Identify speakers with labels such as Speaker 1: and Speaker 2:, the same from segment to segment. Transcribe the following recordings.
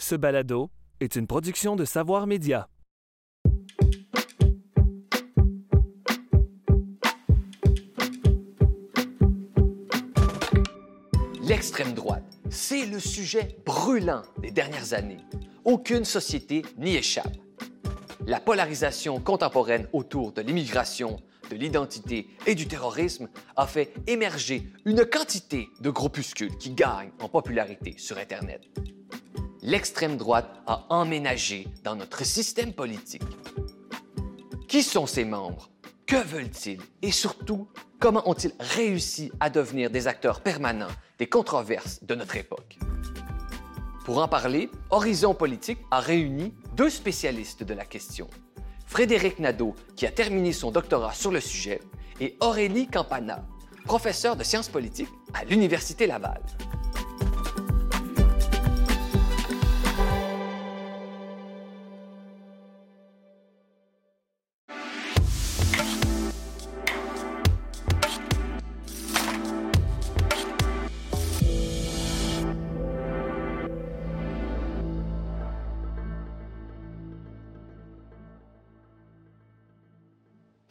Speaker 1: Ce balado est une production de Savoir Média.
Speaker 2: L'extrême droite, c'est le sujet brûlant des dernières années. Aucune société n'y échappe. La polarisation contemporaine autour de l'immigration, de l'identité et du terrorisme a fait émerger une quantité de groupuscules qui gagnent en popularité sur Internet. L'extrême droite a emménagé dans notre système politique. Qui sont ses membres? Que veulent-ils? Et surtout, comment ont-ils réussi à devenir des acteurs permanents des controverses de notre époque? Pour en parler, Horizon Politique a réuni deux spécialistes de la question. Frédéric Nadeau, qui a terminé son doctorat sur le sujet, et Aurélie Campana, professeure de sciences politiques à l'Université Laval.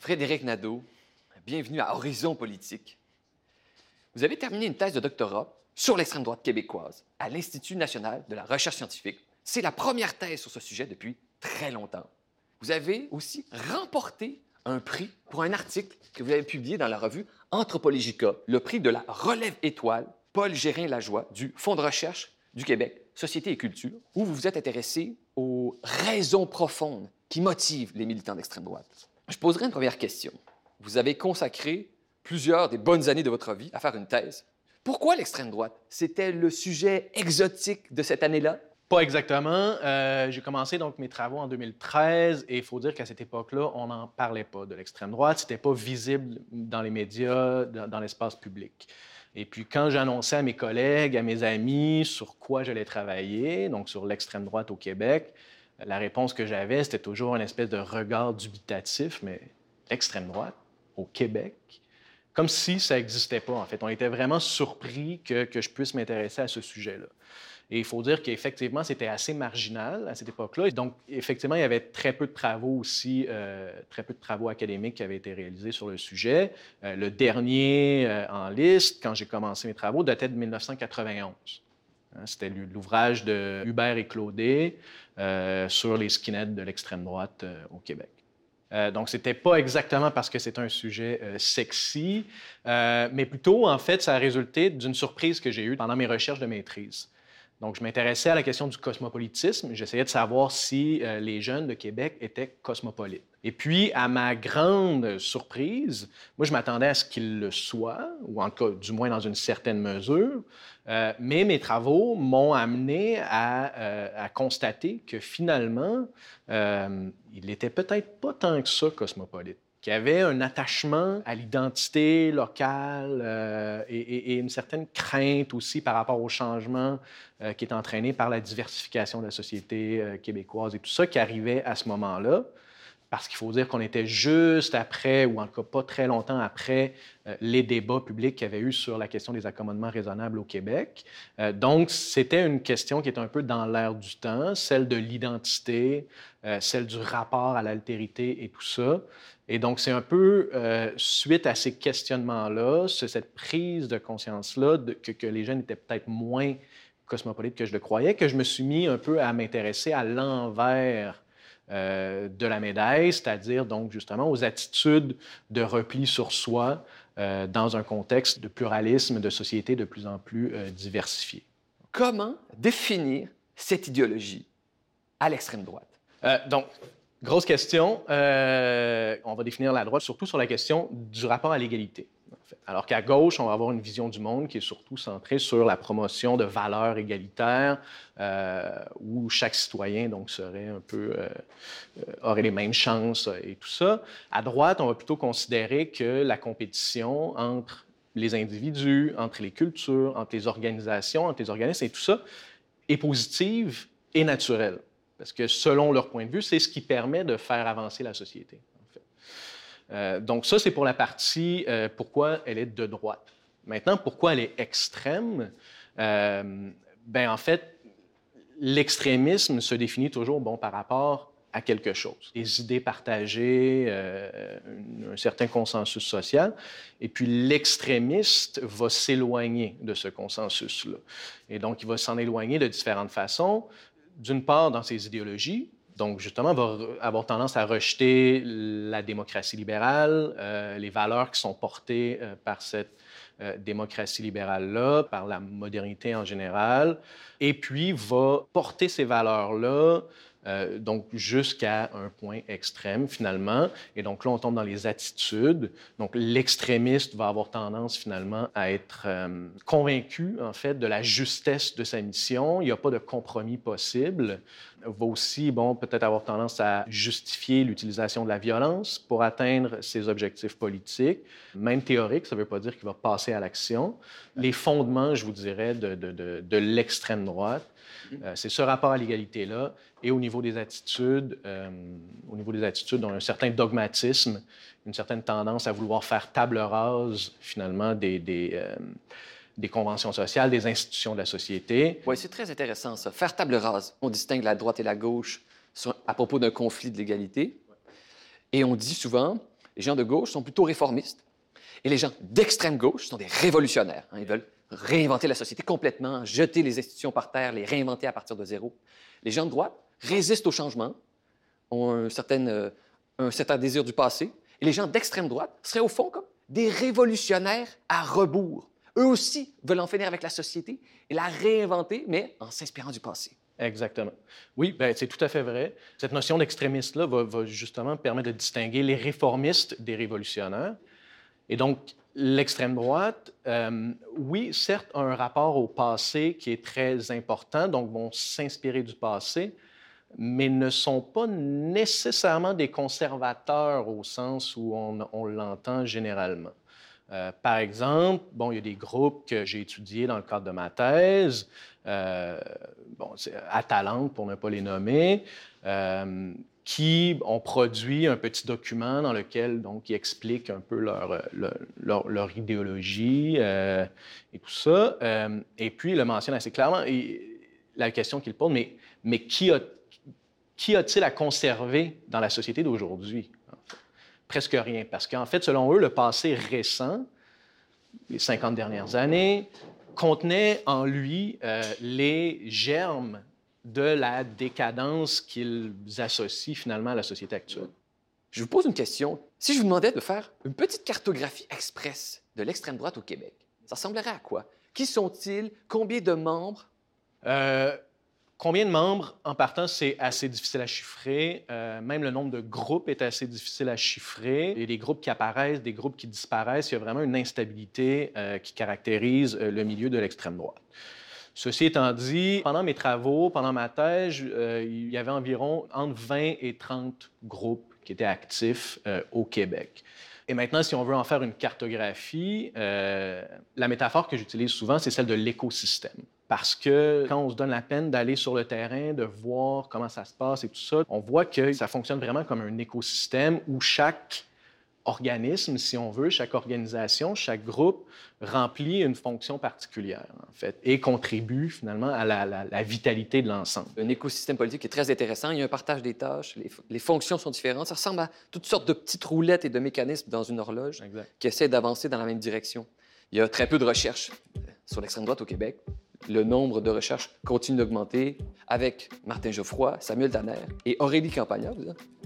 Speaker 2: Frédéric Nadeau, bienvenue à Horizon Politique. Vous avez terminé une thèse de doctorat sur l'extrême droite québécoise à l'Institut national de la recherche scientifique. C'est la première thèse sur ce sujet depuis très longtemps. Vous avez aussi remporté un prix pour un article que vous avez publié dans la revue Anthropologica, le prix de la relève étoile Paul Gérin-Lajoie du Fonds de recherche du Québec, Société et Culture, où vous vous êtes intéressé aux raisons profondes qui motivent les militants d'extrême droite. Je poserai une première question. Vous avez consacré plusieurs des bonnes années de votre vie à faire une thèse. Pourquoi l'extrême droite? C'était le sujet exotique de cette année-là?
Speaker 3: Pas exactement. Euh, j'ai commencé donc mes travaux en 2013 et il faut dire qu'à cette époque-là, on n'en parlait pas de l'extrême droite. C'était pas visible dans les médias, dans, dans l'espace public. Et puis quand j'annonçais à mes collègues, à mes amis sur quoi j'allais travailler, donc sur l'extrême droite au Québec, la réponse que j'avais, c'était toujours une espèce de regard dubitatif, mais l'extrême droite au Québec, comme si ça n'existait pas, en fait. On était vraiment surpris que, que je puisse m'intéresser à ce sujet-là. Et il faut dire qu'effectivement, c'était assez marginal à cette époque-là. Donc, effectivement, il y avait très peu de travaux aussi, euh, très peu de travaux académiques qui avaient été réalisés sur le sujet. Euh, le dernier euh, en liste, quand j'ai commencé mes travaux, datait de 1991. Hein, C'était l'ouvrage de Hubert et Claudet euh, sur les skinheads de l'extrême droite euh, au Québec. Euh, donc, c'était pas exactement parce que c'est un sujet euh, sexy, mais plutôt, en fait, ça a résulté d'une surprise que j'ai eue pendant mes recherches de maîtrise. Donc, je m'intéressais à la question du cosmopolitisme. J'essayais de savoir si euh, les jeunes de Québec étaient cosmopolites. Et puis, à ma grande surprise, moi, je m'attendais à ce qu'ils le soient, ou en tout cas, du moins dans une certaine mesure. Euh, mais mes travaux m'ont amené à, euh, à, constater que finalement, il n'était peut-être pas tant que ça cosmopolite qu'il y avait un attachement à l'identité locale euh, et, une certaine crainte aussi par rapport au changement euh, qui est entraîné par la diversification de la société euh, québécoise et tout ça qui arrivait à ce moment-là. Parce qu'il faut dire qu'on était juste après, ou en tout cas pas très longtemps après, euh, les débats publics qu'il y avait eu sur la question des accommodements raisonnables au Québec. Euh, donc, c'était une question qui est un peu dans l'air du temps, celle de l'identité, euh, celle du rapport à l'altérité et tout ça. Et donc, c'est un peu suite à ces questionnements-là, cette prise de conscience-là, que, les jeunes étaient peut-être moins cosmopolites que je le croyais, que je me suis mis un peu à m'intéresser à l'envers euh, de la médaille, c'est-à-dire donc justement aux attitudes de repli sur soi euh, dans un contexte de pluralisme, de société de plus en plus euh, diversifiée.
Speaker 2: Comment définir cette idéologie à l'extrême droite?
Speaker 3: Donc, Grosse question. On va définir la droite surtout sur la question du rapport à l'égalité. Alors qu'à gauche, on va avoir une vision du monde qui est surtout centrée sur la promotion de valeurs égalitaires, euh, où chaque citoyen donc serait un peu euh, aurait les mêmes chances et tout ça. À droite, on va plutôt considérer que la compétition entre les individus, entre les cultures, entre les organisations, entre les organismes et tout ça est positive et naturelle. Parce que selon leur point de vue, c'est ce qui permet de faire avancer la société. Euh, donc ça, c'est pour la partie euh, pourquoi elle est de droite. Maintenant, pourquoi elle est extrême? Euh, ben, en fait, l'extrémisme se définit toujours bon, par rapport à quelque chose, des idées partagées, euh, un certain consensus social. Et puis l'extrémiste va s'éloigner de ce consensus-là. Et donc, il va s'en éloigner de différentes façons. D'une part, dans ses idéologies, donc, justement, va avoir tendance à rejeter la démocratie libérale, euh, les valeurs qui sont portées euh, par cette euh, démocratie libérale-là, par la modernité en général, et puis va porter ces valeurs-là euh, donc jusqu'à un point extrême finalement. Et donc là, on tombe dans les attitudes. Donc l'extrémiste va avoir tendance finalement à être euh, convaincu en fait de la justesse de sa mission. Il n'y a pas de compromis possible. Va aussi, bon, peut-être avoir tendance à justifier l'utilisation de la violence pour atteindre ses objectifs politiques. Même théorique, ça ne veut pas dire qu'il va passer à l'action. Les fondements, je vous dirais, de l'extrême droite, euh, c'est ce rapport à l'égalité-là. Et au niveau des attitudes, euh, au niveau des attitudes, on a un certain dogmatisme, une certaine tendance à vouloir faire table rase, finalement, des, des, euh, conventions sociales, des institutions de la société.
Speaker 2: Oui, c'est très intéressant, ça. Faire table rase. On distingue la droite et la gauche à propos d'un conflit de l'égalité. Et on dit souvent, les gens de gauche sont plutôt réformistes. Et les gens d'extrême gauche sont des révolutionnaires. Hein. Ils veulent réinventer la société complètement, jeter les institutions par terre, les réinventer à partir de zéro. Les gens de droite résistent au changement, ont un certain, euh, un certain désir du passé, et les gens d'extrême droite seraient au fond comme des révolutionnaires à rebours. Eux aussi veulent en finir avec la société et la réinventer, mais en s'inspirant du passé.
Speaker 3: Exactement. Oui, ben, c'est tout à fait vrai. Cette notion d'extrémiste-là va, va, justement permettre de distinguer les réformistes des révolutionnaires. Et donc, l'extrême droite, euh, oui, certes, a un rapport au passé qui est très important, donc vont s'inspirer du passé, mais ne sont pas nécessairement des conservateurs au sens où on, l'entend généralement. Euh, par exemple, bon, il y a des groupes que j'ai étudiés dans le cadre de ma thèse, euh, bon, Atalante pour ne pas les nommer, qui ont produit un petit document dans lequel donc, ils expliquent un peu leur, leur, idéologie euh, et tout ça. Euh, et puis, il le mentionne assez clairement. La question qu'il pose, mais, mais qui, a, qui a-t-il à conserver dans la société d'aujourd'hui? Presque rien. Parce qu'en fait, selon eux, le passé récent, les 50 dernières années, contenait en lui euh, les germes de la décadence qu'ils associent finalement à la société actuelle.
Speaker 2: Je vous pose une question. Si je vous demandais de faire une petite cartographie express de l'extrême droite au Québec, ça ressemblerait à quoi? Qui sont-ils? Combien de membres?
Speaker 3: Euh, combien de membres, en partant, c'est assez difficile à chiffrer. Euh, même le nombre de groupes est assez difficile à chiffrer. Il y a des groupes qui apparaissent, des groupes qui disparaissent. Il y a vraiment une instabilité euh, qui caractérise le milieu de l'extrême droite. Ceci étant dit, pendant mes travaux, pendant ma thèse, euh, il y avait environ entre 20 et 30 groupes qui étaient actifs euh, au Québec. Et maintenant, si on veut en faire une cartographie, euh, la métaphore que j'utilise souvent, c'est celle de l'écosystème. Parce que quand on se donne la peine d'aller sur le terrain, de voir comment ça se passe et tout ça, on voit que ça fonctionne vraiment comme un écosystème où chaque organisme, si on veut, chaque organisation, chaque groupe remplit une fonction particulière, en fait, et contribue finalement à la, la, la vitalité de l'ensemble.
Speaker 2: Un écosystème politique est très intéressant. Il y a un partage des tâches, les, les, fonctions sont différentes. Ça ressemble à toutes sortes de petites roulettes et de mécanismes dans une horloge
Speaker 3: exact.
Speaker 2: qui essaient d'avancer dans la même direction. Il y a très peu de recherches sur l'extrême droite au Québec. Le nombre de recherches continue d'augmenter avec Martin Geoffroy, Samuel Tanner et Aurélie Campagna.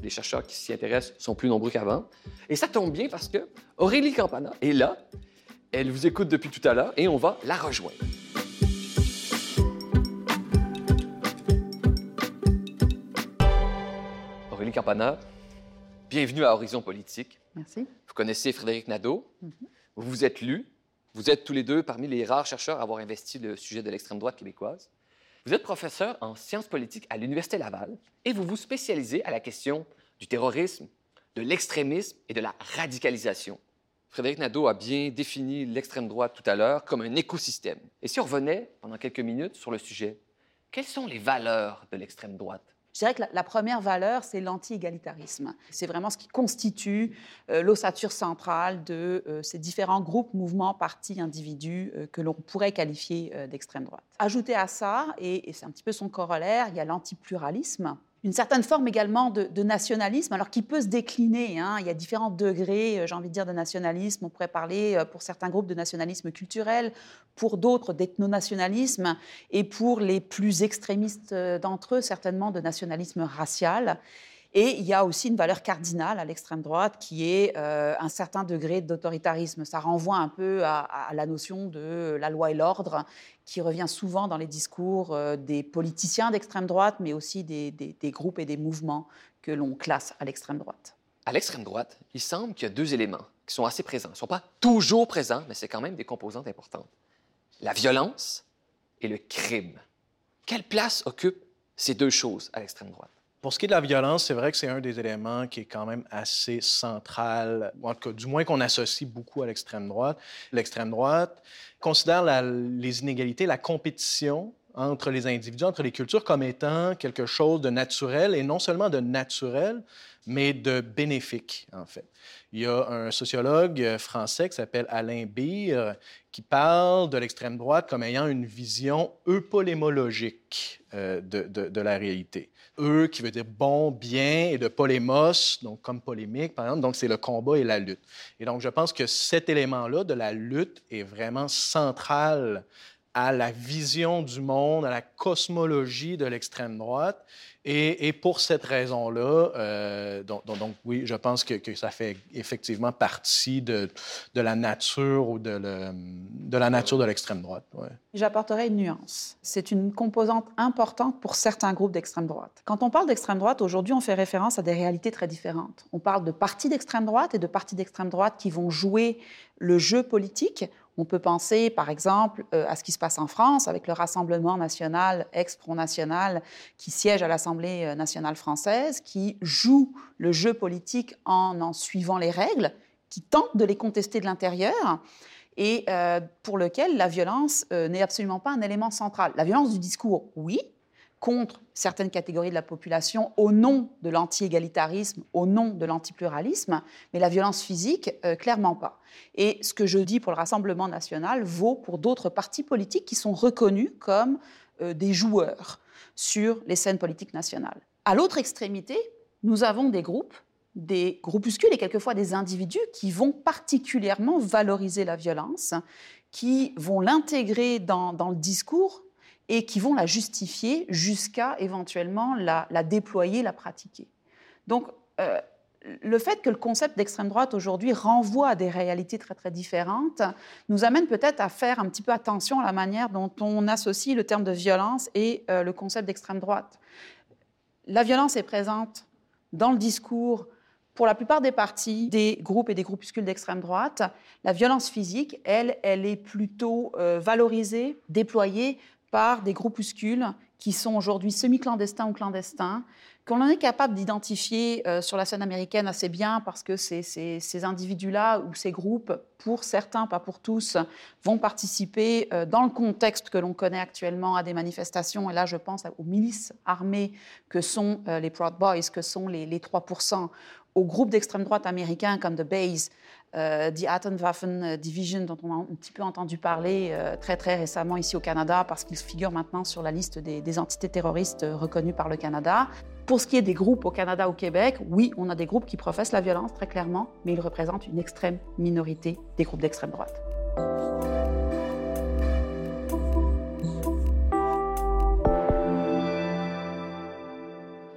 Speaker 2: Les chercheurs qui s'y intéressent sont plus nombreux qu'avant. Et ça tombe bien parce que Aurélie Campagna est là. Elle vous écoute depuis tout à l'heure et on va la rejoindre. Aurélie Campana, bienvenue à Horizon Politique.
Speaker 4: Merci.
Speaker 2: Vous connaissez Frédéric Nadeau. Mm -hmm. Vous vous êtes lu. Vous êtes tous les deux parmi les rares chercheurs à avoir investi le sujet de l'extrême droite québécoise. Vous êtes professeur en sciences politiques à l'Université Laval et vous vous spécialisez à la question du terrorisme, de l'extrémisme et de la radicalisation. Frédéric Nadeau a bien défini l'extrême droite tout à l'heure comme un écosystème. Et si on revenait pendant quelques minutes sur le sujet, quelles sont les valeurs de l'extrême droite?
Speaker 4: Je dirais que la, première valeur, c'est l'anti-égalitarisme. C'est vraiment ce qui constitue euh, l'ossature centrale de euh, ces différents groupes, mouvements, partis, individus euh, que l'on pourrait qualifier d'extrême droite. Ajouté à ça, et, c'est un petit peu son corollaire, il y a l'antipluralisme une certaine forme également de, nationalisme, alors qui peut se décliner. Hein. Il y a différents degrés, euh, j'ai envie de dire, de nationalisme. On pourrait parler euh, pour certains groupes de nationalisme culturel, pour d'autres d'ethnonationalisme, et pour les plus extrémistes euh, d'entre eux, certainement de nationalisme racial. Et il y a aussi une valeur cardinale à l'extrême droite qui est un certain degré d'autoritarisme. Ça renvoie un peu à, la notion de la loi et l'ordre qui revient souvent dans les discours euh, des politiciens d'extrême droite, mais aussi des, groupes et des mouvements que l'on classe à l'extrême droite.
Speaker 2: À l'extrême droite, il semble qu'il y a deux éléments qui sont assez présents. Ils ne sont pas toujours présents, mais c'est quand même des composantes importantes. La violence et le crime. Quelle place occupent ces deux choses à l'extrême droite?
Speaker 3: Pour ce qui est de la violence, c'est vrai que c'est un des éléments qui est quand même assez central, en tout cas, du moins qu'on associe beaucoup à l'extrême droite. L'extrême droite considère les inégalités, la compétition entre les individus, entre les cultures, comme étant quelque chose de naturel, et non seulement de naturel, mais de bénéfique, en fait. Il y a un sociologue français qui s'appelle Alain Beer qui parle de l'extrême droite comme ayant une vision eupolémologique euh, de, de, la réalité. Eux qui veut dire bon, bien, et de polémos, donc comme polémique, par exemple, donc c'est le combat et la lutte. Et donc je pense que cet élément-là de la lutte est vraiment central à la vision du monde, à la cosmologie de l'extrême droite. Et, pour cette raison-là, euh, donc, oui, je pense que, ça fait effectivement partie de, la nature ou de, la nature de l'extrême droite.
Speaker 4: J'apporterai une nuance. C'est une composante importante pour certains groupes d'extrême droite. Quand on parle d'extrême droite, aujourd'hui, on fait référence à des réalités très différentes. On parle de partis d'extrême droite et de partis d'extrême droite qui vont jouer le jeu politique on peut penser, par exemple, euh, à ce qui se passe en France avec le Rassemblement national, ex-Front National, qui siège à l'Assemblée euh, nationale française, qui joue le jeu politique en en suivant les règles, qui tente de les contester de l'intérieur et euh, pour lequel la violence n'est absolument pas un élément central. La violence du discours, oui, contre certaines catégories de la population au nom de l'anti-égalitarisme, au nom de l'antipluralisme, mais la violence physique, euh, clairement pas. Et ce que je dis pour le Rassemblement national vaut pour d'autres partis politiques qui sont reconnus comme euh, des joueurs sur les scènes politiques nationales. À l'autre extrémité, nous avons des groupes, des groupuscules et quelquefois des individus qui vont particulièrement valoriser la violence, qui vont l'intégrer dans, dans le discours et qui vont la justifier jusqu'à éventuellement la, déployer, la pratiquer. Donc, euh, le fait que le concept d'extrême droite aujourd'hui renvoie à des réalités très très différentes nous amène peut-être à faire un petit peu attention à la manière dont on associe le terme de violence et euh, le concept d'extrême droite. La violence est présente dans le discours pour la plupart des partis, des groupes et des groupuscules d'extrême droite. La violence physique, elle, elle est plutôt euh, valorisée, déployée par des groupuscules qui sont aujourd'hui semi-clandestins ou clandestins, qu'on en est capable d'identifier euh, sur la scène américaine assez bien parce que ces, ces, individus-là ou ces groupes, pour certains, pas pour tous, vont participer euh, dans le contexte que l'on connaît actuellement à des manifestations. Et là, je pense aux milices armées que sont euh, les Proud Boys, que sont les, les 3%, aux groupes d'extrême droite américains comme The Base, euh, The Atomwaffen Division, dont on a un petit peu entendu parler euh, très très récemment ici au Canada, parce qu'ils figurent maintenant sur la liste des, entités terroristes euh, reconnues par le Canada. Pour ce qui est des groupes au Canada, au Québec, oui, on a des groupes qui professent la violence très clairement, mais ils représentent une extrême minorité des groupes d'extrême droite.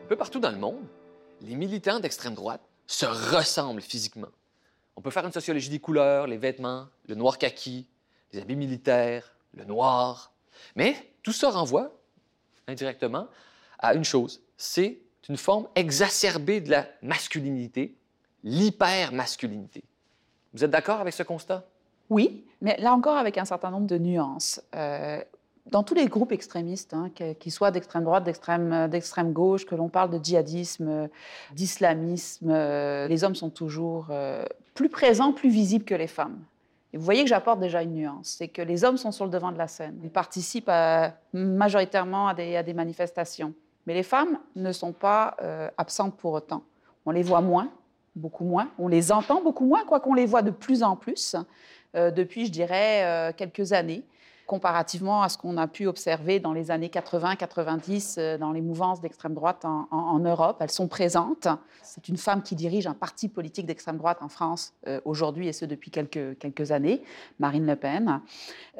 Speaker 2: Un peu partout dans le monde, les militants d'extrême droite se ressemblent physiquement. On peut faire une sociologie des couleurs, les vêtements, le noir kaki, les habits militaires, le noir. Mais tout ça renvoie indirectement à une chose, c'est une forme exacerbée de la masculinité, l'hypermasculinité. Vous êtes d'accord avec ce constat?
Speaker 4: Oui, mais là encore avec un certain nombre de nuances. Euh, dans tous les groupes extrémistes, hein, qu'ils soient d'extrême droite, d'extrême, d'extrême gauche, que l'on parle de djihadisme, d'islamisme, euh, les hommes sont toujours euh, plus présents, plus visibles que les femmes. Et vous voyez que j'apporte déjà une nuance, c'est que les hommes sont sur le devant de la scène. Ils participent majoritairement à des, manifestations. Mais les femmes ne sont pas euh, absentes pour autant. On les voit moins, beaucoup moins. On les entend beaucoup moins, quoiqu'on les voit de plus en plus euh, depuis, je dirais, euh, quelques années comparativement à ce qu'on a pu observer dans les années 80-90 euh, dans les mouvances d'extrême droite en, Europe. Elles sont présentes. C'est une femme qui dirige un parti politique d'extrême droite en France euh, aujourd'hui, et ce depuis quelques, années, Marine Le Pen.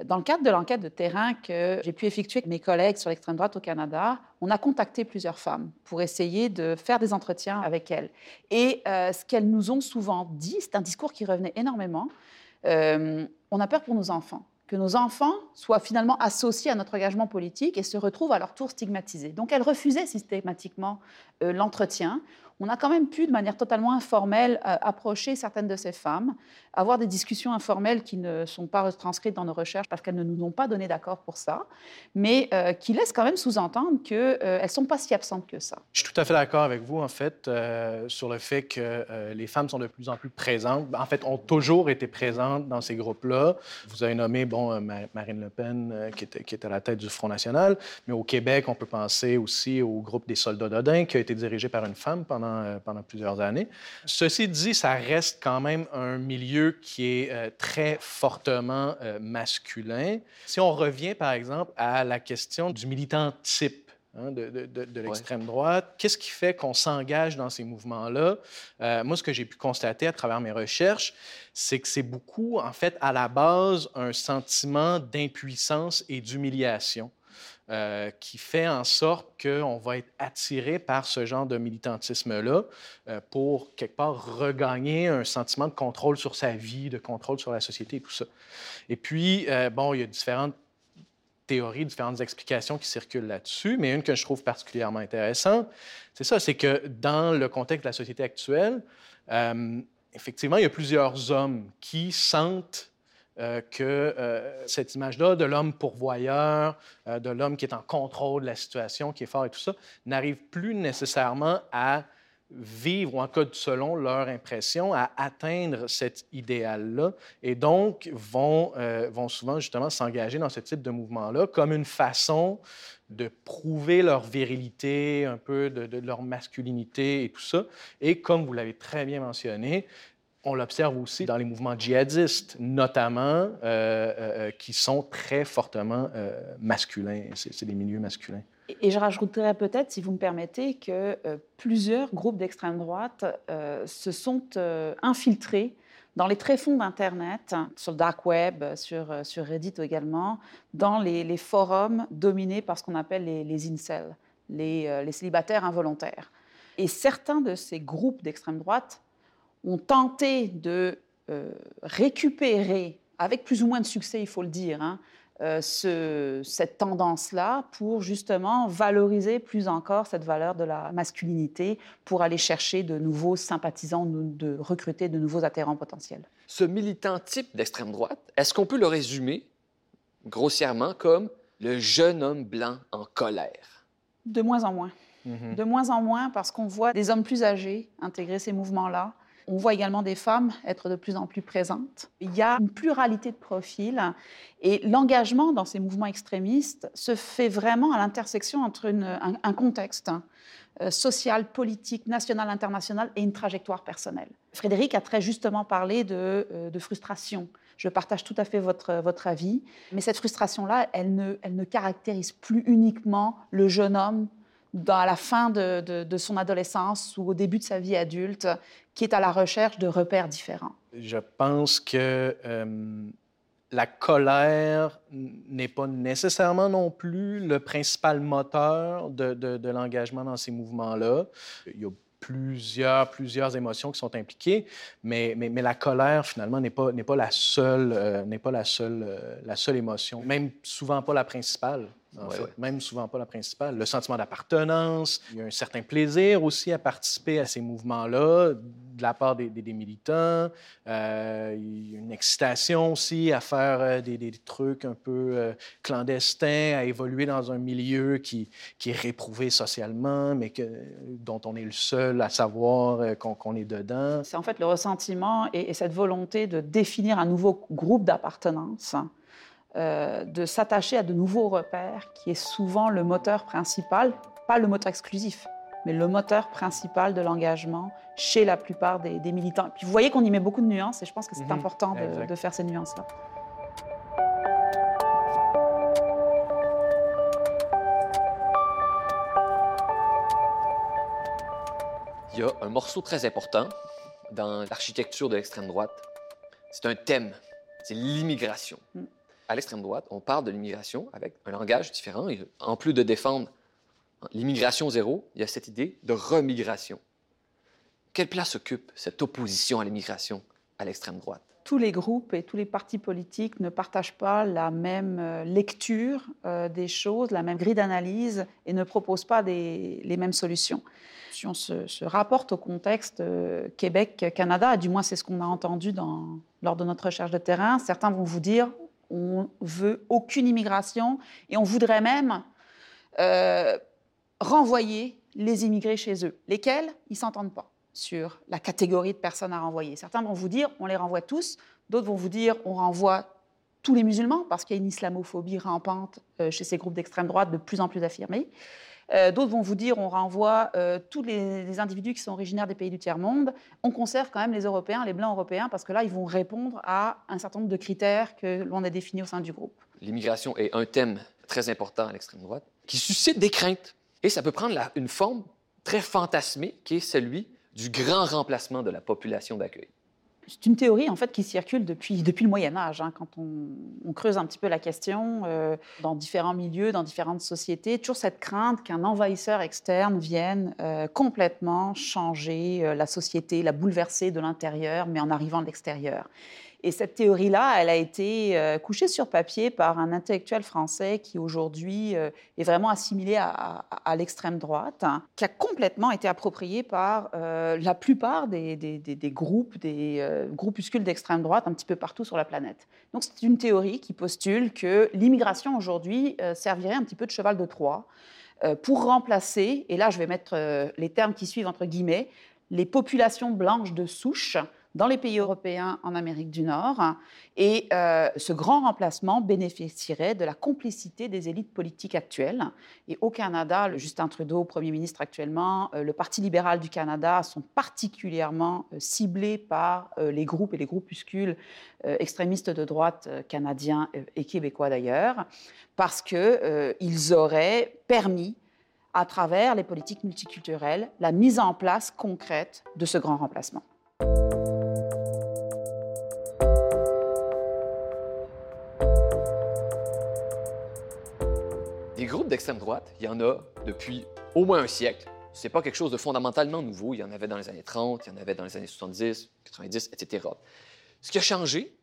Speaker 4: Dans le cadre de l'enquête de terrain que j'ai pu effectuer avec mes collègues sur l'extrême droite au Canada, on a contacté plusieurs femmes pour essayer de faire des entretiens avec elles. Et euh, ce qu'elles nous ont souvent dit, c'est un discours qui revenait énormément. on a peur pour nos enfants que nos enfants soient finalement associés à notre engagement politique et se retrouvent à leur tour stigmatisés. Donc elle refusait systématiquement euh, l'entretien on a quand même pu, de manière totalement informelle, euh, approcher certaines de ces femmes, avoir des discussions informelles qui ne sont pas retranscrites dans nos recherches parce qu'elles ne nous ont pas donné d'accord pour ça, mais euh, qui laissent quand même sous-entendre qu'elles euh, ne sont pas si absentes que ça.
Speaker 3: Je suis tout à fait d'accord avec vous, en fait, sur le fait que les femmes sont de plus en plus présentes. En fait, ont toujours été présentes dans ces groupes-là. Vous avez nommé, bon, Marine Le Pen, qui, était, qui était à la tête du Front national, mais au Québec, on peut penser aussi au groupe des soldats d'Odin, qui a été dirigé par une femme pendant euh, pendant, plusieurs années. Ceci dit, ça reste quand même un milieu qui est euh, très fortement euh, masculin. Si on revient, par exemple, à la question du militant type, hein, de, de, l'extrême droite. Qu'est-ce qui fait qu'on s'engage dans ces mouvements-là? moi, ce que j'ai pu constater à travers mes recherches, c'est que c'est beaucoup, en fait, à la base, un sentiment d'impuissance et d'humiliation. Euh, qui fait en sorte qu'on va être attiré par ce genre de militantisme-là euh, pour, quelque part, regagner un sentiment de contrôle sur sa vie, de contrôle sur la société et tout ça. Et puis, euh, bon, il y a différentes théories, différentes explications qui circulent là-dessus, mais une que je trouve particulièrement intéressante, c'est ça, c'est que dans le contexte de la société actuelle, effectivement, il y a plusieurs hommes qui sentent euh, que euh, cette image-là de l'homme pourvoyeur, euh, de l'homme qui est en contrôle de la situation, qui est fort et tout ça, n'arrive plus nécessairement à vivre, ou en cas selon leur impression, à atteindre cet idéal-là, et donc vont, vont souvent justement s'engager dans ce type de mouvement-là comme une façon de prouver leur virilité, un peu de, de, leur masculinité et tout ça. Et comme vous l'avez très bien mentionné, on l'observe aussi dans les mouvements djihadistes, notamment, euh, euh, euh, qui sont très fortement masculins. C'est des milieux masculins.
Speaker 4: Et je rajouterais peut-être, si vous me permettez, que plusieurs groupes d'extrême droite se sont infiltrés dans les tréfonds d'Internet, sur le dark web, sur, Reddit également, dans les, forums dominés par ce qu'on appelle les, incels, les célibataires involontaires. Et certains de ces groupes d'extrême droite ont tenté de euh, récupérer, avec plus ou moins de succès, il faut le dire, hein, euh, ce, cette tendance-là pour justement valoriser plus encore cette valeur de la masculinité, pour aller chercher de nouveaux sympathisants, de recruter de nouveaux adhérents potentiels.
Speaker 2: Ce militant type d'extrême droite, est-ce qu'on peut le résumer grossièrement comme le jeune homme blanc en colère?
Speaker 4: De moins en moins. Mm-hmm. De moins en moins parce qu'on voit des hommes plus âgés intégrer ces mouvements-là, on voit également des femmes être de plus en plus présentes. Il y a une pluralité de profils et l'engagement dans ces mouvements extrémistes se fait vraiment à l'intersection entre un, contexte euh, social, politique, national, international et une trajectoire personnelle. Frédéric a très justement parlé de, euh, frustration. Je partage tout à fait votre, votre avis, mais cette frustration-là, elle ne, elle ne caractérise plus uniquement le jeune homme dans la fin de, son adolescence ou au début de sa vie adulte, qui est à la recherche de repères différents?
Speaker 3: Je pense que euh, la colère n'est pas nécessairement non plus le principal moteur de, l'engagement dans ces mouvements-là. Il y a plusieurs, plusieurs émotions qui sont impliquées, mais, la colère, finalement, n'est pas, la seule émotion, même souvent pas la principale même souvent pas la principale. Le sentiment d'appartenance, il y a un certain plaisir aussi à participer à ces mouvements-là de la part des, militants. Euh, il y a une excitation aussi à faire euh, des, trucs un peu euh, clandestins, à évoluer dans un milieu qui, qui est réprouvé socialement, mais que, dont on est le seul à savoir qu'on est dedans.
Speaker 4: C'est en fait le ressentiment et, et cette volonté de définir un nouveau groupe d'appartenance euh, de s'attacher à de nouveaux repères, qui est souvent le moteur principal pas le moteur exclusif, mais le moteur principal de l'engagement chez la plupart des, militants. Puis vous voyez qu'on y met beaucoup de nuances et je pense que c'est mhm. important de faire ces nuances-là.
Speaker 2: il y a un morceau très important dans l'architecture de l'extrême droite. C'est un thème, c'est l'immigration. Mm. À l'extrême droite, on parle de l'immigration avec un langage différent. en plus de défendre l'immigration zéro, il y a cette idée de remigration. Quelle place occupe cette opposition à l'immigration à l'extrême droite?
Speaker 4: tous les groupes et tous les partis politiques ne partagent pas la même euh, lecture euh, des choses, la même grille d'analyse et ne proposent pas les mêmes solutions. Si on se, rapporte au contexte euh, Québec-Canada, du moins c'est ce qu'on a entendu lors de notre recherche de terrain, certains vont vous dire on veut aucune immigration et on voudrait même renvoyer les immigrés chez eux, lesquels? Ils s'entendent pas sur la catégorie de personnes à renvoyer. Certains vont vous dire on les renvoie tous, d'autres vont vous dire on renvoie tous les musulmans parce qu'il y a une islamophobie rampante euh, chez ces groupes d'extrême droite de plus en plus affirmés. Euh, d'autres vont vous dire on renvoie euh, tous les, individus qui sont originaires des pays du tiers-monde. On conserve quand même les Européens, les Blancs européens, parce que là, ils vont répondre à un certain nombre de critères que l'on a définis au sein du groupe.
Speaker 2: L'immigration est un thème très important à l'extrême droite qui suscite des craintes. Et ça peut prendre une forme très fantasmée qui est celui du grand remplacement de la population d'accueil.
Speaker 4: C'est une théorie en fait qui circule depuis, depuis le Moyen Âge. Hein, quand on, creuse un petit peu la question euh, dans différents milieux, dans différentes sociétés, toujours cette crainte qu'un envahisseur externe vienne euh, complètement changer euh, la société, la bouleverser de l'intérieur, mais en arrivant de l'extérieur. Et cette théorie-là, elle a été euh, couchée sur papier par un intellectuel français qui aujourd'hui euh, est vraiment assimilé à, l'extrême droite, hein, qui a complètement été approprié par euh, la plupart des, groupes, des groupuscules d'extrême droite un petit peu partout sur la planète. Donc c'est une théorie qui postule que l'immigration aujourd'hui servirait un petit peu de cheval de Troie pour remplacer, et là je vais mettre les termes qui suivent entre guillemets, les populations blanches de souche dans les pays européens en Amérique du Nord. Et euh, ce grand remplacement bénéficierait de la complicité des élites politiques actuelles. Et au Canada, le Justin Trudeau, Premier ministre actuellement, euh, le Parti libéral du Canada sont particulièrement euh, ciblés par les groupes et les groupuscules extrémistes de droite canadiens et québécois d'ailleurs, parce qu'ils auraient permis à travers les politiques multiculturelles, la mise en place concrète de ce grand remplacement.
Speaker 2: D'extrême droite, il y en a depuis au moins un siècle. Ce n'est pas quelque chose de fondamentalement nouveau. Il y en avait dans les années 30, il y en avait dans les années 70, 90, etc. Ce qui a changé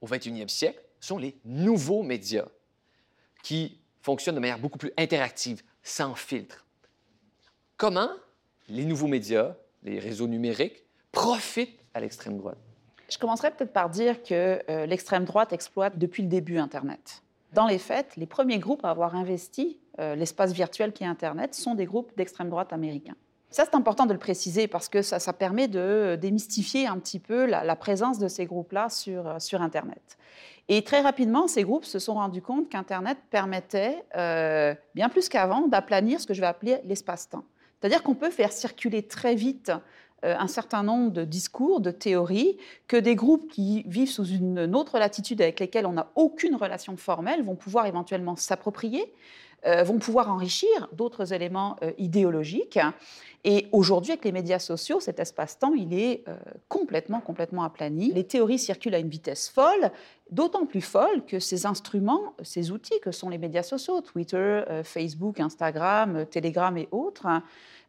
Speaker 2: au 21e siècle sont les nouveaux médias qui fonctionnent de manière beaucoup plus interactive, sans filtre. Comment les nouveaux médias, les réseaux numériques, profitent à l'extrême droite?
Speaker 4: Je commencerai peut-être par dire que euh, l'extrême droite exploite depuis le début Internet. Dans les faits, les premiers groupes à avoir investi euh, l'espace virtuel qui est Internet sont des groupes d'extrême droite américains. Ça, c'est important de le préciser parce que ça, permet de démystifier un petit peu la, présence de ces groupes-là sur, euh, sur Internet. Et très rapidement, ces groupes se sont rendus compte qu'Internet permettait, euh, bien plus qu'avant, d'aplanir ce que je vais appeler l'espace-temps. C'est-à-dire qu'on peut faire circuler très vite un certain nombre de discours, de théories, que des groupes qui vivent sous une autre latitude avec lesquels on n'a aucune relation formelle vont pouvoir éventuellement s'approprier, vont pouvoir enrichir d'autres éléments euh, idéologiques. Et aujourd'hui, avec les médias sociaux, cet espace-temps, il est complètement, complètement aplani. Les théories circulent à une vitesse folle, d'autant plus folle que ces instruments, ces outils que sont les médias sociaux, Twitter, Facebook, Instagram, Telegram et autres,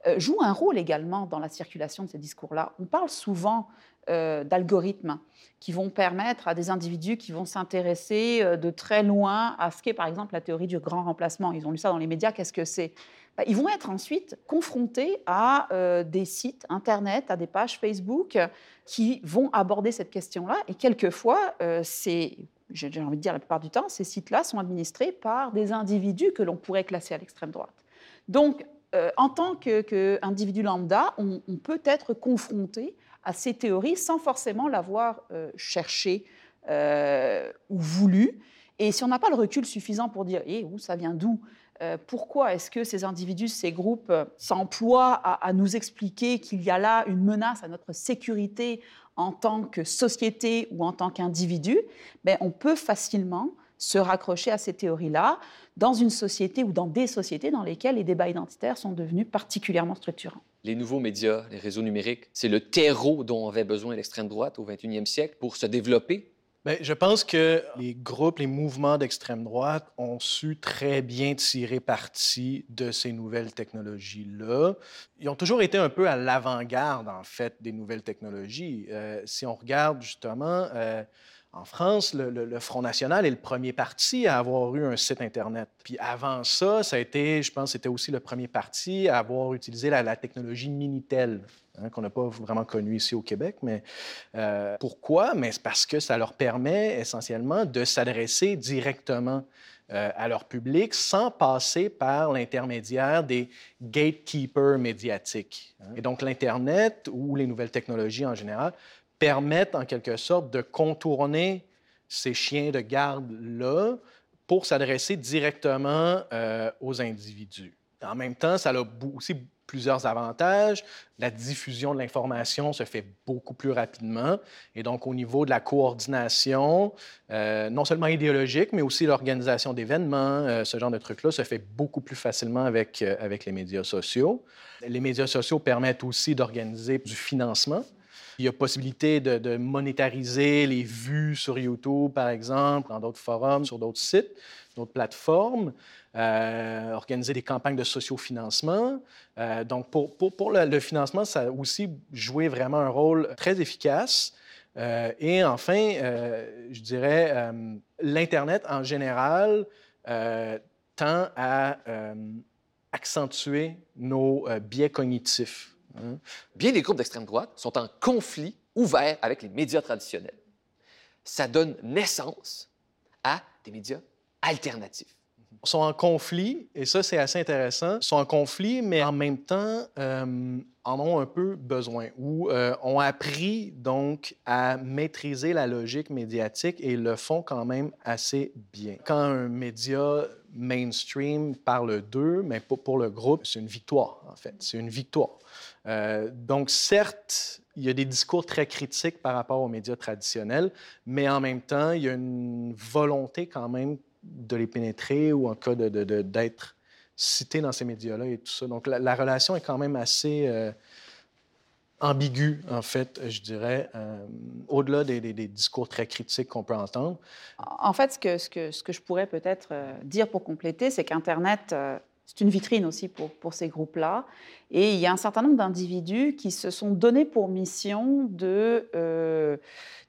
Speaker 4: euh, joue un rôle également dans la circulation de ces discours-là. On parle souvent euh, d'algorithmes qui vont permettre à des individus qui vont s'intéresser euh, de très loin à ce qu'est par exemple la théorie du grand remplacement. Ils ont lu ça dans les médias, qu'est-ce que c'est? Bah, Ils vont être ensuite confrontés à des sites Internet, à des pages Facebook qui vont aborder cette question-là. Et quelquefois, c'est j'ai envie de dire la plupart du temps, ces sites-là sont administrés par des individus que l'on pourrait classer à l'extrême droite. Donc, euh, en tant qu'individu lambda, on, peut être confronté à ces théories sans forcément l'avoir euh, cherché euh, ou voulu. Et si on n'a pas le recul suffisant pour dire eh, où ça vient d'où euh, pourquoi est-ce que ces individus, ces groupes s'emploient à, nous expliquer qu'il y a là une menace à notre sécurité en tant que société ou en tant qu'individu ben, On peut facilement se raccrocher à ces théories-là dans une société ou dans des sociétés dans lesquelles les débats identitaires sont devenus particulièrement structurants.
Speaker 2: Les nouveaux médias, les réseaux numériques, c'est le terreau dont avait besoin l'extrême droite au 21e siècle pour se développer?
Speaker 3: Bien, je pense que les groupes, les mouvements d'extrême droite ont su très bien tirer parti de ces nouvelles technologies-là. Ils ont toujours été un peu à l'avant-garde, en fait, des nouvelles technologies. Euh, si on regarde justement, euh, en France, le, Front National est le premier parti à avoir eu un site Internet. Puis avant ça, ça a été, je pense, c'était aussi le premier parti à avoir utilisé la, technologie Minitel, hein, qu'on n'a pas vraiment connu ici au Québec. Mais euh, pourquoi? Mais c'est parce que ça leur permet essentiellement de s'adresser directement euh, à leur public sans passer par l'intermédiaire des gatekeepers médiatiques. Hein. Et donc l'Internet ou les nouvelles technologies en général permettent en quelque sorte de contourner ces chiens de garde-là pour s'adresser directement euh, aux individus. En même temps, ça a aussi plusieurs avantages. La diffusion de l'information se fait beaucoup plus rapidement. Et donc, au niveau de la coordination, euh, non seulement idéologique, mais aussi l'organisation d'événements, euh, ce genre de trucs-là se fait beaucoup plus facilement avec, avec les médias sociaux. Les médias sociaux permettent aussi d'organiser du financement. Il y a possibilité de, monétariser les vues sur YouTube, par exemple, dans d'autres forums, sur d'autres sites, d'autres plateformes, euh, organiser des campagnes de sociofinancement. Euh, donc, pour, le, financement, ça a aussi joué vraiment un rôle très efficace. Euh, et enfin, je dirais, l'Internet en général tend à accentuer nos biais cognitifs.
Speaker 2: Hein? Bien des groupes d'extrême droite sont en conflit ouvert avec les médias traditionnels. Ça donne naissance à des médias alternatifs.
Speaker 3: Ils sont en conflit, et ça, c'est assez intéressant. Ils sont en conflit, mais en même temps, euh, en ont un peu besoin, ou euh, ont appris donc à maîtriser la logique médiatique et le font quand même assez bien. Quand un média mainstream parle d'eux, mais pour le groupe, c'est une victoire, en fait. C'est une victoire. Euh, donc, certes, il y a des discours très critiques par rapport aux médias traditionnels, mais en même temps, il y a une volonté quand même de les pénétrer ou en cas d'être de, de, cité dans ces médias-là et tout ça. Donc, la, relation est quand même assez euh, ambiguë, en fait, je dirais, euh, au-delà des, discours très critiques qu'on peut entendre.
Speaker 4: En fait, ce que, ce que je pourrais peut-être dire pour compléter, c'est qu'Internet c'est une vitrine aussi pour, pour ces groupes-là. Et il y a un certain nombre d'individus qui se sont donnés pour mission de euh,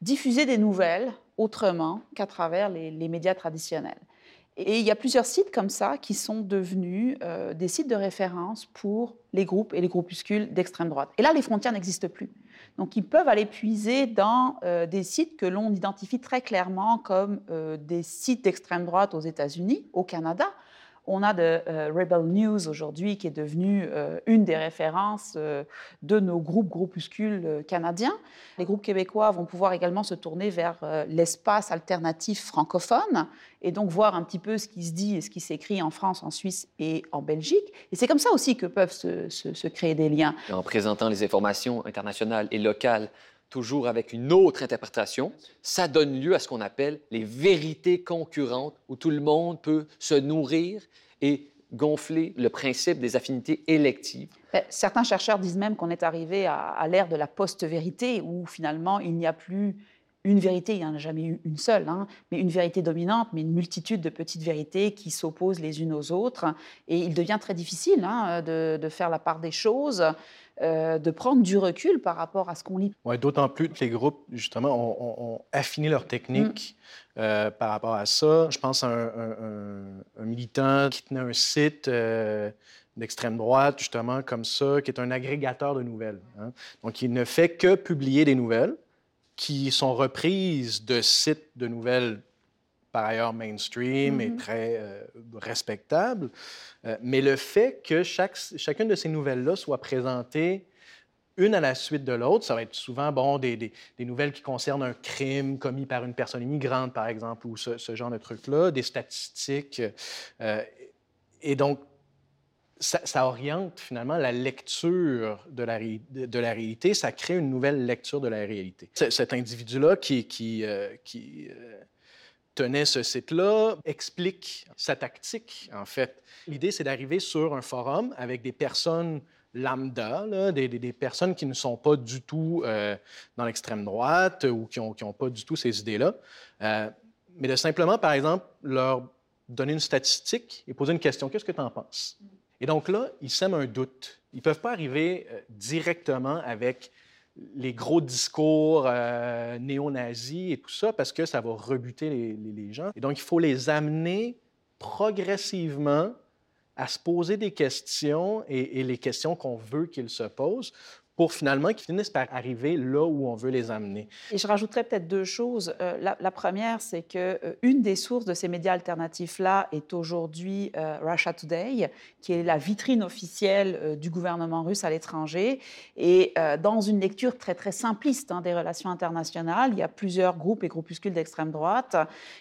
Speaker 4: diffuser des nouvelles autrement qu'à travers les, médias traditionnels. Et il y a plusieurs sites comme ça qui sont devenus euh, des sites de référence pour les groupes et les groupuscules d'extrême droite. Et là, les frontières n'existent plus. Donc, ils peuvent aller puiser dans euh, des sites que l'on identifie très clairement comme des sites d'extrême droite aux États-Unis, au Canada, on a de euh, Rebel News aujourd'hui qui est devenue euh, une des références euh, de nos groupes groupuscules canadiens. Les groupes québécois vont pouvoir également se tourner vers l'espace alternatif francophone et donc voir un petit peu ce qui se dit et ce qui s'écrit en France, en Suisse et en Belgique. Et c'est comme ça aussi que peuvent se créer des liens.
Speaker 2: En présentant les informations internationales et locales toujours avec une autre interprétation, ça donne lieu à ce qu'on appelle les vérités concurrentes, où tout le monde peut se nourrir et gonfler le principe des affinités électives.
Speaker 4: Ben, certains chercheurs disent même qu'on est arrivé à, l'ère de la post-vérité, où finalement il n'y a plus une vérité, il n'y en a jamais eu une seule, hein, mais une vérité dominante, mais une multitude de petites vérités qui s'opposent les unes aux autres. Et il devient très difficile hein, de, de, faire la part des choses. Euh, de prendre du recul par rapport à ce qu'on lit.
Speaker 3: D'autant plus que les groupes, justement, ont, affiné leur technique mm. euh, par rapport à ça. Je pense à un, militant qui tenait un site euh, d'extrême droite, justement, comme ça, qui est un agrégateur de nouvelles. Hein. Donc, il ne fait que publier des nouvelles qui sont reprises de sites de nouvelles par ailleurs mainstream et mm-hmm. très euh, respectable. Euh, mais le fait que chaque, chacune de ces nouvelles-là soit présentée une à la suite de l'autre, ça va être souvent bon, des, des, nouvelles qui concernent un crime commis par une personne immigrante, par exemple, ou ce, ce genre de trucs-là, des statistiques. Euh, et donc, ça, oriente finalement la lecture de la, réalité, ça crée une nouvelle lecture de la réalité. Cet individu-là qui, euh, euh, tenait ce site-là explique sa tactique, en fait. L'idée, c'est d'arriver sur un forum avec des personnes lambda, des, personnes qui ne sont pas du tout euh, dans l'extrême droite ou qui n'ont ont pas du tout ces idées-là, mais de simplement, par exemple, leur donner une statistique et poser une question. Qu'est-ce que tu en penses? Et donc là, ils sèment un doute. Ils ne peuvent pas arriver euh, directement avec les gros discours euh, néo-nazis et tout ça parce que ça va rebuter les, gens. Et donc, il faut les amener progressivement à se poser des questions et, et les questions qu'on veut qu'ils se posent pour finalement qu'ils finissent par arriver là où on veut les amener.
Speaker 4: Et je rajouterais peut-être deux choses. Euh, la, première, c'est que euh, une des sources de ces médias alternatifs-là est aujourd'hui euh, Russia Today, qui est la vitrine officielle du gouvernement russe à l'étranger. Et dans une lecture très très simpliste hein, des relations internationales, il y a plusieurs groupes et groupuscules d'extrême droite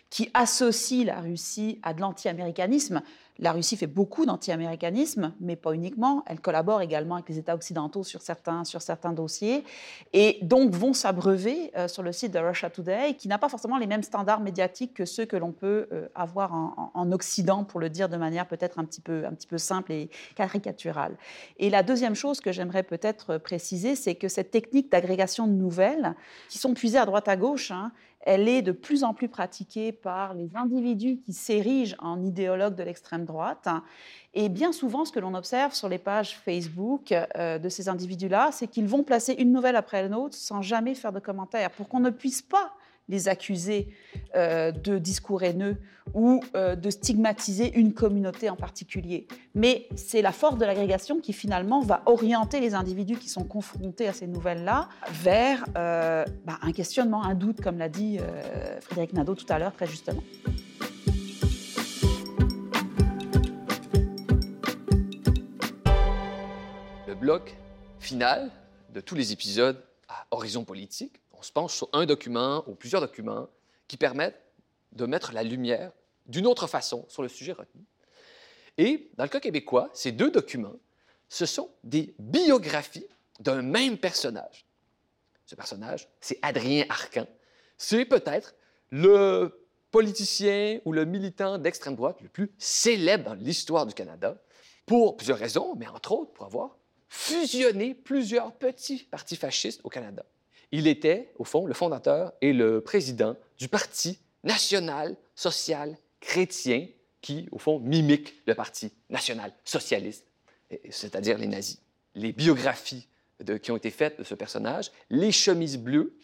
Speaker 4: qui associent la Russie à de l'anti-américanisme. La Russie fait beaucoup d'anti-américanisme, mais pas uniquement. Elle collabore également avec les États occidentaux sur certains, sur certains dossiers, et donc vont s'abreuver euh, sur le site de Russia Today, qui n'a pas forcément les mêmes standards médiatiques que ceux que l'on peut euh, avoir en, Occident, pour le dire de manière peut-être un petit peu, un petit peu simple et caricaturale. Et la deuxième chose que j'aimerais peut-être préciser, c'est que cette technique d'agrégation de nouvelles, qui sont puisées à droite à gauche, hein, elle est de plus en plus pratiquée par les individus qui s'érigent en idéologues de l'extrême droite. Et bien souvent, ce que l'on observe sur les pages Facebook euh, de ces individus-là, c'est qu'ils vont placer une nouvelle après une autre sans jamais faire de commentaires, pour qu'on ne puisse pas les accuser euh, de discours haineux ou euh, de stigmatiser une communauté en particulier. Mais c'est la force de l'agrégation qui finalement va orienter les individus qui sont confrontés à ces nouvelles-là vers euh, bah, un questionnement, un doute, comme l'a dit Frédéric Nadeau tout à l'heure très justement.
Speaker 2: Le bloc final de tous les épisodes à horizon politique on se penche sur un document ou plusieurs documents qui permettent de mettre la lumière d'une autre façon sur le sujet retenu. Et dans le cas québécois, ces deux documents, ce sont des biographies d'un même personnage. Ce personnage, c'est Adrien Arcan. C'est peut-être le politicien ou le militant d'extrême droite le plus célèbre dans l'histoire du Canada, pour plusieurs raisons, mais entre autres pour avoir fusionné plusieurs petits partis fascistes au Canada. Il était, au fond, le fondateur et le président du Parti national social chrétien qui, au fond, mimique le Parti national socialiste, c'est-à-dire les nazis. Les biographies qui ont été faites de ce personnage, Les chemises bleues,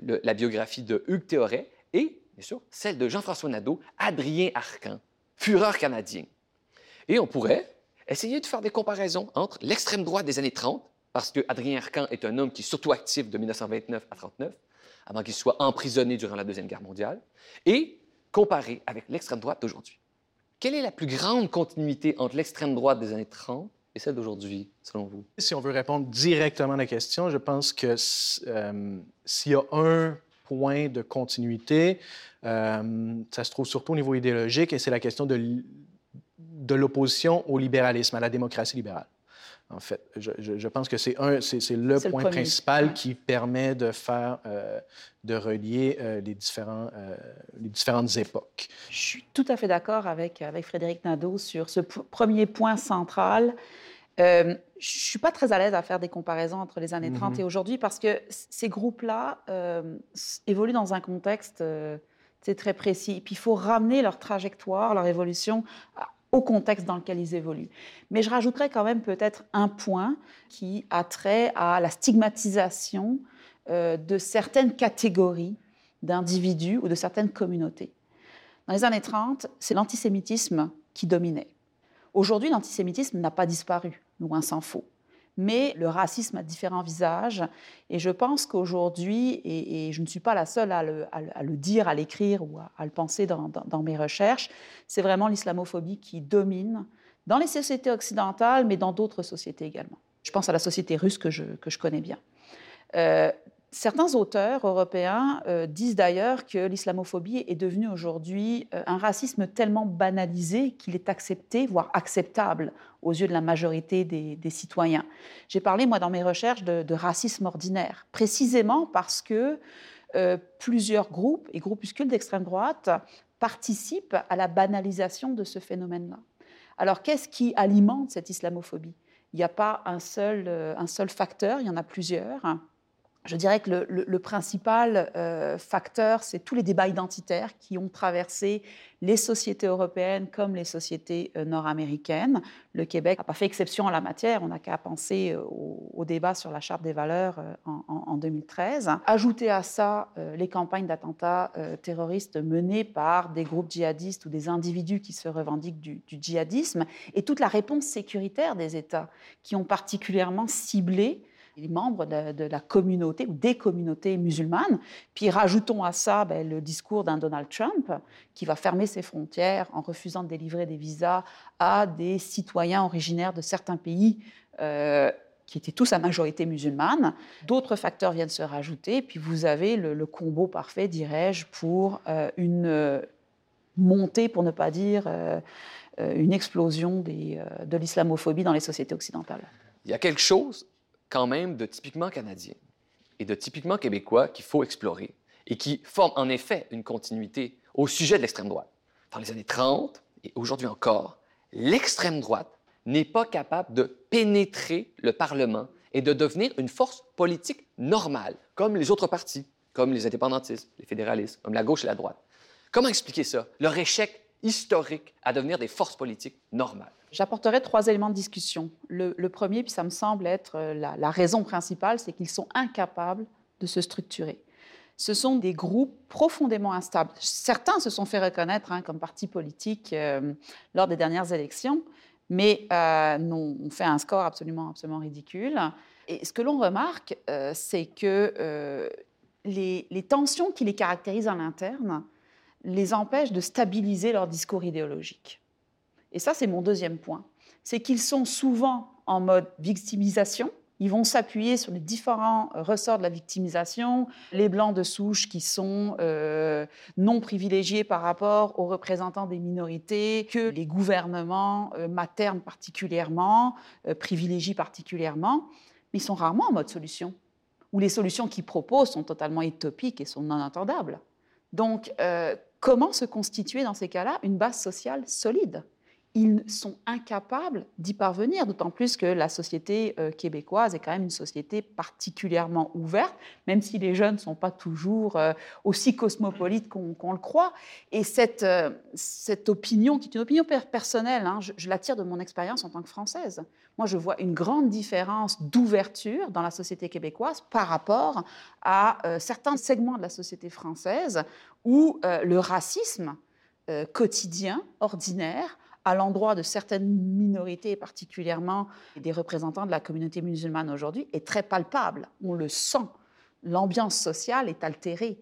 Speaker 2: la biographie de Hugues Théoret et, bien sûr, celle de Jean-François Nadeau, Adrien Arcan, Fureur canadien. Et on pourrait essayer de faire des comparaisons entre l'extrême droite des années 30 parce que Adrien Arcan est un homme qui est surtout actif de 1929 à 1939, avant qu'il soit emprisonné durant la Deuxième Guerre mondiale, et comparé avec l'extrême droite d'aujourd'hui. Quelle est la plus grande continuité entre l'extrême droite des années 30 et celle d'aujourd'hui, selon vous?
Speaker 3: Si on veut répondre directement à la question, je pense que euh, s'il y a un point de continuité, euh, ça se trouve surtout au niveau idéologique, et c'est la question de, de l'opposition au libéralisme, à la démocratie libérale en fait. Je, pense que c'est le point principal qui permet de faire, euh, de relier euh, les, différents, euh, les différentes époques.
Speaker 4: Je suis tout à fait d'accord avec, avec Frédéric Nadeau sur ce premier point central. je ne suis pas très à l'aise à faire des comparaisons entre les années 30 mm-hmm. et aujourd'hui parce que ces groupes-là évoluent dans un contexte très précis. puis il faut ramener leur trajectoire, leur évolution au contexte dans lequel ils évoluent. Mais je rajouterais quand même peut-être un point qui a trait à la stigmatisation euh, de certaines catégories d'individus ou de certaines communautés. Dans les années 30, c'est l'antisémitisme qui dominait. Aujourd'hui, l'antisémitisme n'a pas disparu, loin s'en faut mais le racisme a différents visages. Et je pense qu'aujourd'hui, et, je ne suis pas la seule à le, dire, à l'écrire ou à, le penser dans, mes recherches, c'est vraiment l'islamophobie qui domine dans les sociétés occidentales, mais dans d'autres sociétés également. Je pense à la société russe que je, connais bien. Euh, Certains auteurs européens euh, disent d'ailleurs que l'islamophobie est devenue aujourd'hui euh, un racisme tellement banalisé qu'il est accepté, voire acceptable aux yeux de la majorité des, citoyens. J'ai parlé, moi, dans mes recherches, de, racisme ordinaire, précisément parce que euh, plusieurs groupes et groupuscules d'extrême droite participent à la banalisation de ce phénomène-là. Alors, qu'est-ce qui alimente cette islamophobie? Il n'y a pas un seul, un seul facteur, il y en a plusieurs. Je dirais que le, principal euh, facteur, c'est tous les débats identitaires qui ont traversé les sociétés européennes comme les sociétés euh, nord-américaines. Le Québec n'a pas fait exception en la matière, on n'a qu'à penser euh, au, débat sur la Charte des valeurs en, 2013. Ajouter à ça les campagnes d'attentats terroristes menées par des groupes djihadistes ou des individus qui se revendiquent du djihadisme et toute la réponse sécuritaire des États qui ont particulièrement ciblé les membres de, la communauté ou des communautés musulmanes. Puis rajoutons à ça ben, le discours d'un Donald Trump qui va fermer ses frontières en refusant de délivrer des visas à des citoyens originaires de certains pays. Euh, qui étaient tous à majorité musulmane. D'autres facteurs viennent se rajouter, puis vous avez le, combo parfait, dirais-je, pour euh, une euh, montée, pour ne pas dire une explosion de l'islamophobie dans les sociétés occidentales.
Speaker 2: Il y a quelque chose quand même de typiquement canadien et de typiquement québécois qu'il faut explorer et qui forment en effet une continuité au sujet de l'extrême droite. Dans les années 30 et aujourd'hui encore, l'extrême droite n'est pas capable de pénétrer le Parlement et de devenir une force politique normale, comme les autres partis, comme les indépendantistes, les fédéralistes, comme la gauche et la droite. Comment expliquer ça? Leur échec historique à devenir des forces politiques normales.
Speaker 4: J'apporterai trois éléments de discussion. Le, premier, puis ça me semble être euh, la, raison principale, c'est qu'ils sont incapables de se structurer. Ce sont des groupes profondément instables. Certains se sont fait reconnaître hein, comme partis politiques euh, lors des dernières élections, mais euh, fait un score absolument, absolument ridicule. Et ce que l'on remarque, euh, c'est que les, tensions qui les caractérisent en interne les empêchent de stabiliser leur discours idéologique. Et ça, c'est mon deuxième point. C'est qu'ils sont souvent en mode victimisation. Ils vont s'appuyer sur les différents ressorts de la victimisation, les blancs de souche qui sont euh, non privilégiés par rapport aux représentants des minorités, que les gouvernements euh, particulièrement, euh, privilégient particulièrement, mais ils sont rarement en mode solution, ou les solutions qu'ils proposent sont totalement utopiques et sont non entendables. Donc, comment se constituer dans ces cas-là une base sociale solide? Ils sont incapables d'y parvenir, d'autant plus que la société euh, québécoise est quand même une société particulièrement ouverte, même si les jeunes ne sont pas toujours euh, aussi cosmopolites qu'on le croit. Et cette, euh, cette opinion, qui est une opinion personnelle, hein, je, je, la tire de mon expérience en tant que Française. Moi, je vois une grande différence d'ouverture dans la société québécoise par rapport à certains segments de la société française où le racisme quotidien, ordinaire, à l'endroit de certaines minorités, particulièrement des représentants de la communauté musulmane aujourd'hui, est très palpable. On le sent. L'ambiance sociale est altérée.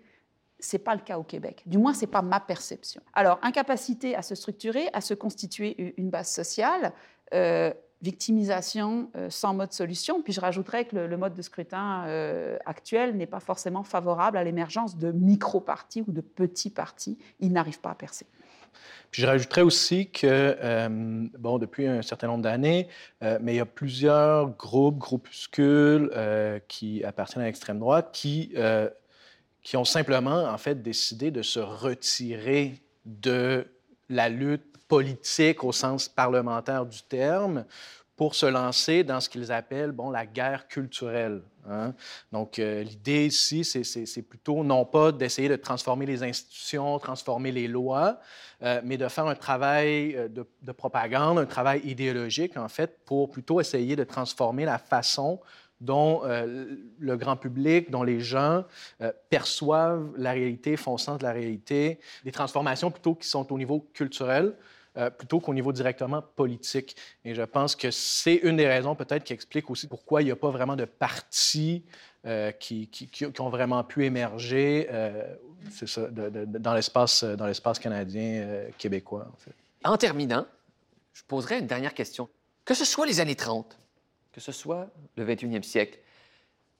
Speaker 4: Ce n'est pas le cas au Québec. Du moins, ce n'est pas ma perception. Alors, incapacité à se structurer, à se constituer une base sociale, euh, victimisation euh, sans mode solution. Puis je rajouterais que le, mode de scrutin euh, actuel n'est pas forcément favorable à l'émergence de micro-partis ou de petits partis. Il n'arrive pas à percer.
Speaker 3: Puis je rajouterais aussi que, euh, bon, depuis un certain nombre d'années, euh, mais il y a plusieurs groupes, groupuscules euh, qui appartiennent à l'extrême droite qui, qui ont simplement, en fait, décidé de se retirer de la lutte politique au sens parlementaire du terme pour se lancer dans ce qu'ils appellent bon, la guerre culturelle. Hein. Donc, euh, l'idée ici, c'est plutôt non pas d'essayer de transformer les institutions, transformer les lois, euh, mais de faire un travail euh, de, de, propagande, un travail idéologique, en fait, pour plutôt essayer de transformer la façon dont le grand public, dont les gens perçoivent la réalité, font sens de la réalité, des transformations plutôt qui sont au niveau culturel, euh, plutôt qu'au niveau directement politique. Et je pense que c'est une des raisons peut-être qui explique aussi pourquoi il n'y a pas vraiment de partis euh, qui, ont vraiment pu émerger euh, dans l'espace canadien québécois. En,
Speaker 2: en terminant, je poserai une dernière question. Que ce soit les années 30, que ce soit le 21e siècle,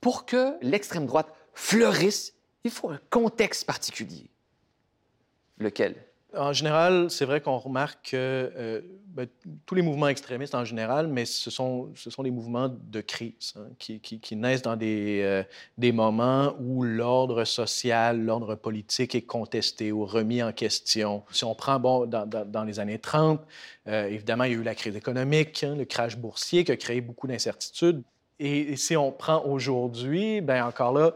Speaker 2: pour que l'extrême droite fleurissent, il faut un contexte particulier. Lequel?
Speaker 3: En général, c'est vrai qu'on remarque que euh, ben, tous les mouvements extrémistes en général, mais ce sont, ce sont des mouvements de crise hein, qui, naissent dans des, euh, des moments où l'ordre social, l'ordre politique est contesté ou remis en question. Si on prend, bon, dans, dans, les années 30, euh, évidemment, il y a eu la crise économique, hein, le crash boursier qui a créé beaucoup d'incertitudes. Et, si on prend aujourd'hui, ben encore là,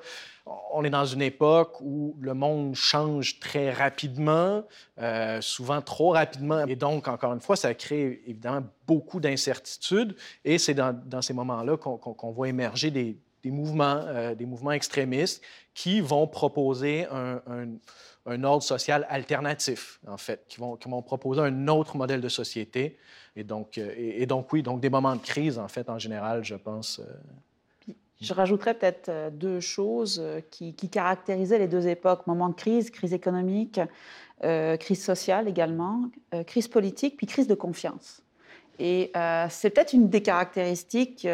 Speaker 3: on est dans une époque où le monde change très rapidement, euh, souvent trop rapidement. Et donc, encore une fois, ça crée évidemment beaucoup d'incertitudes. Et c'est dans, ces moments-là qu'on voit émerger des, mouvements, euh, des mouvements extrémistes qui vont proposer un, ordre social alternatif, en fait, qui vont, proposer un autre modèle de société. Euh, et, donc, oui, donc des moments de crise, en fait, en général, je pense.
Speaker 4: Je rajouterais peut-être euh, deux choses euh, qui, caractérisaient les deux époques, moment de crise, crise économique, euh, crise sociale également, crise politique, puis crise de confiance. Et c'est peut-être une des caractéristiques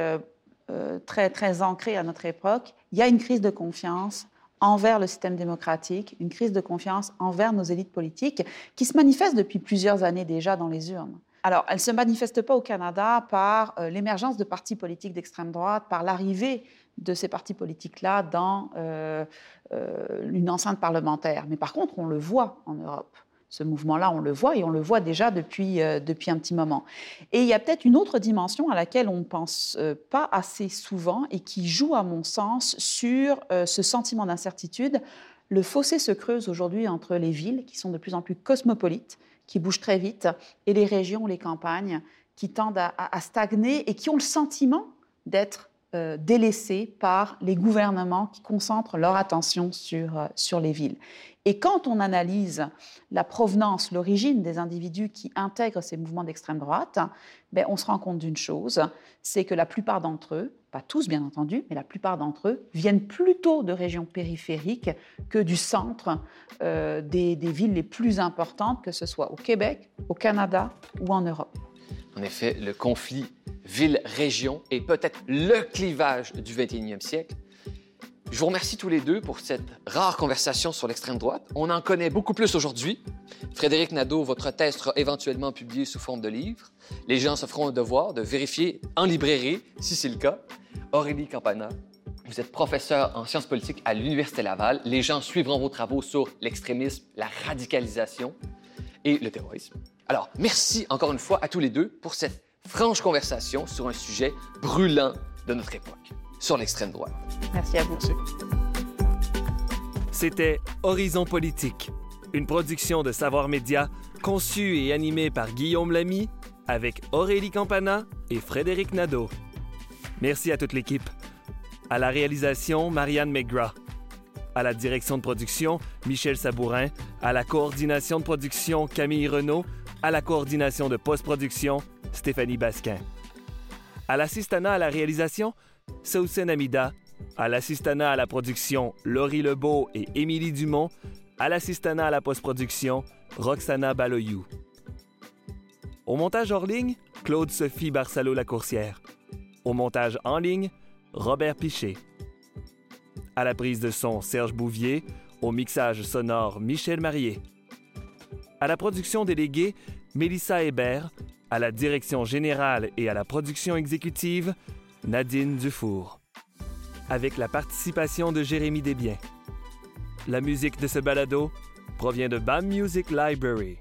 Speaker 4: très, très ancrées à notre époque. Il y a une crise de confiance envers le système démocratique, une crise de confiance envers nos élites politiques, qui se manifeste depuis plusieurs années déjà dans les urnes. Alors, elle ne se manifeste pas au Canada par euh, l'émergence de partis politiques d'extrême droite, par l'arrivée de ces partis politiques-là dans euh, euh, une enceinte parlementaire. Mais par contre, on le voit en Europe. Ce mouvement-là, on le voit et on le voit déjà depuis, depuis un petit moment. Et il y a peut-être une autre dimension à laquelle on ne pense pas assez souvent et qui joue, à mon sens, sur ce sentiment d'incertitude. Le fossé se creuse aujourd'hui entre les villes, qui sont de plus en plus cosmopolites, qui bougent très vite, et les régions, les campagnes, qui tendent à, stagner et qui ont le sentiment d'être euh, délaissés par les gouvernements qui concentrent leur attention sur, euh, sur les villes. Et quand on analyse la provenance, l'origine des individus qui intègrent ces mouvements d'extrême droite, ben, on se rend compte d'une chose, c'est que la plupart d'entre eux, pas tous bien entendu, mais la plupart d'entre eux viennent plutôt de régions périphériques que du centre euh, des, des villes les plus importantes, que ce soit au Québec, au Canada ou en Europe.
Speaker 2: En effet, le conflit ville-région est peut-être le clivage du 21e siècle je vous remercie tous les deux pour cette rare conversation sur l'extrême droite. On en connaît beaucoup plus aujourd'hui. Frédéric Nadeau, votre thèse sera éventuellement publiée sous forme de livre. Les gens se feront un devoir de vérifier en librairie si c'est le cas. Aurélie Campana, vous êtes professeur en sciences politiques à l'Université Laval. Les gens suivront vos travaux sur l'extrémisme, la radicalisation et le terrorisme. Alors, merci encore une fois à tous les deux pour cette franche conversation sur un sujet brûlant de notre époque sur l'extrême droite.
Speaker 4: Merci à vous.
Speaker 1: C'était Horizon Politique, une production de Savoir Média conçue et animée par Guillaume Lamy avec Aurélie Campana et Frédéric Nadeau. Merci à toute l'équipe. À la réalisation, Marianne McGrath. À la direction de production, Michel Sabourin. À la coordination de production, Camille Renault. À la coordination de post-production, Stéphanie Basquin. À l'assistanat à la réalisation, Sausen Amida, à l'assistanat à la production, Laurie Lebeau et Émilie Dumont, à l'assistanat à la post-production, Roxana Baloyou. Au montage hors ligne, Claude-Sophie Barcelo-Lacourcière. Au montage en ligne, Robert Piché. À la prise de son, Serge Bouvier. Au mixage sonore, Michel Marié. À la production déléguée, Mélissa Hébert, à la direction générale et à la production exécutive, Nadine Dufour. Avec la participation de Jérémy Desbiens. La musique de ce balado provient de BAM Music Library.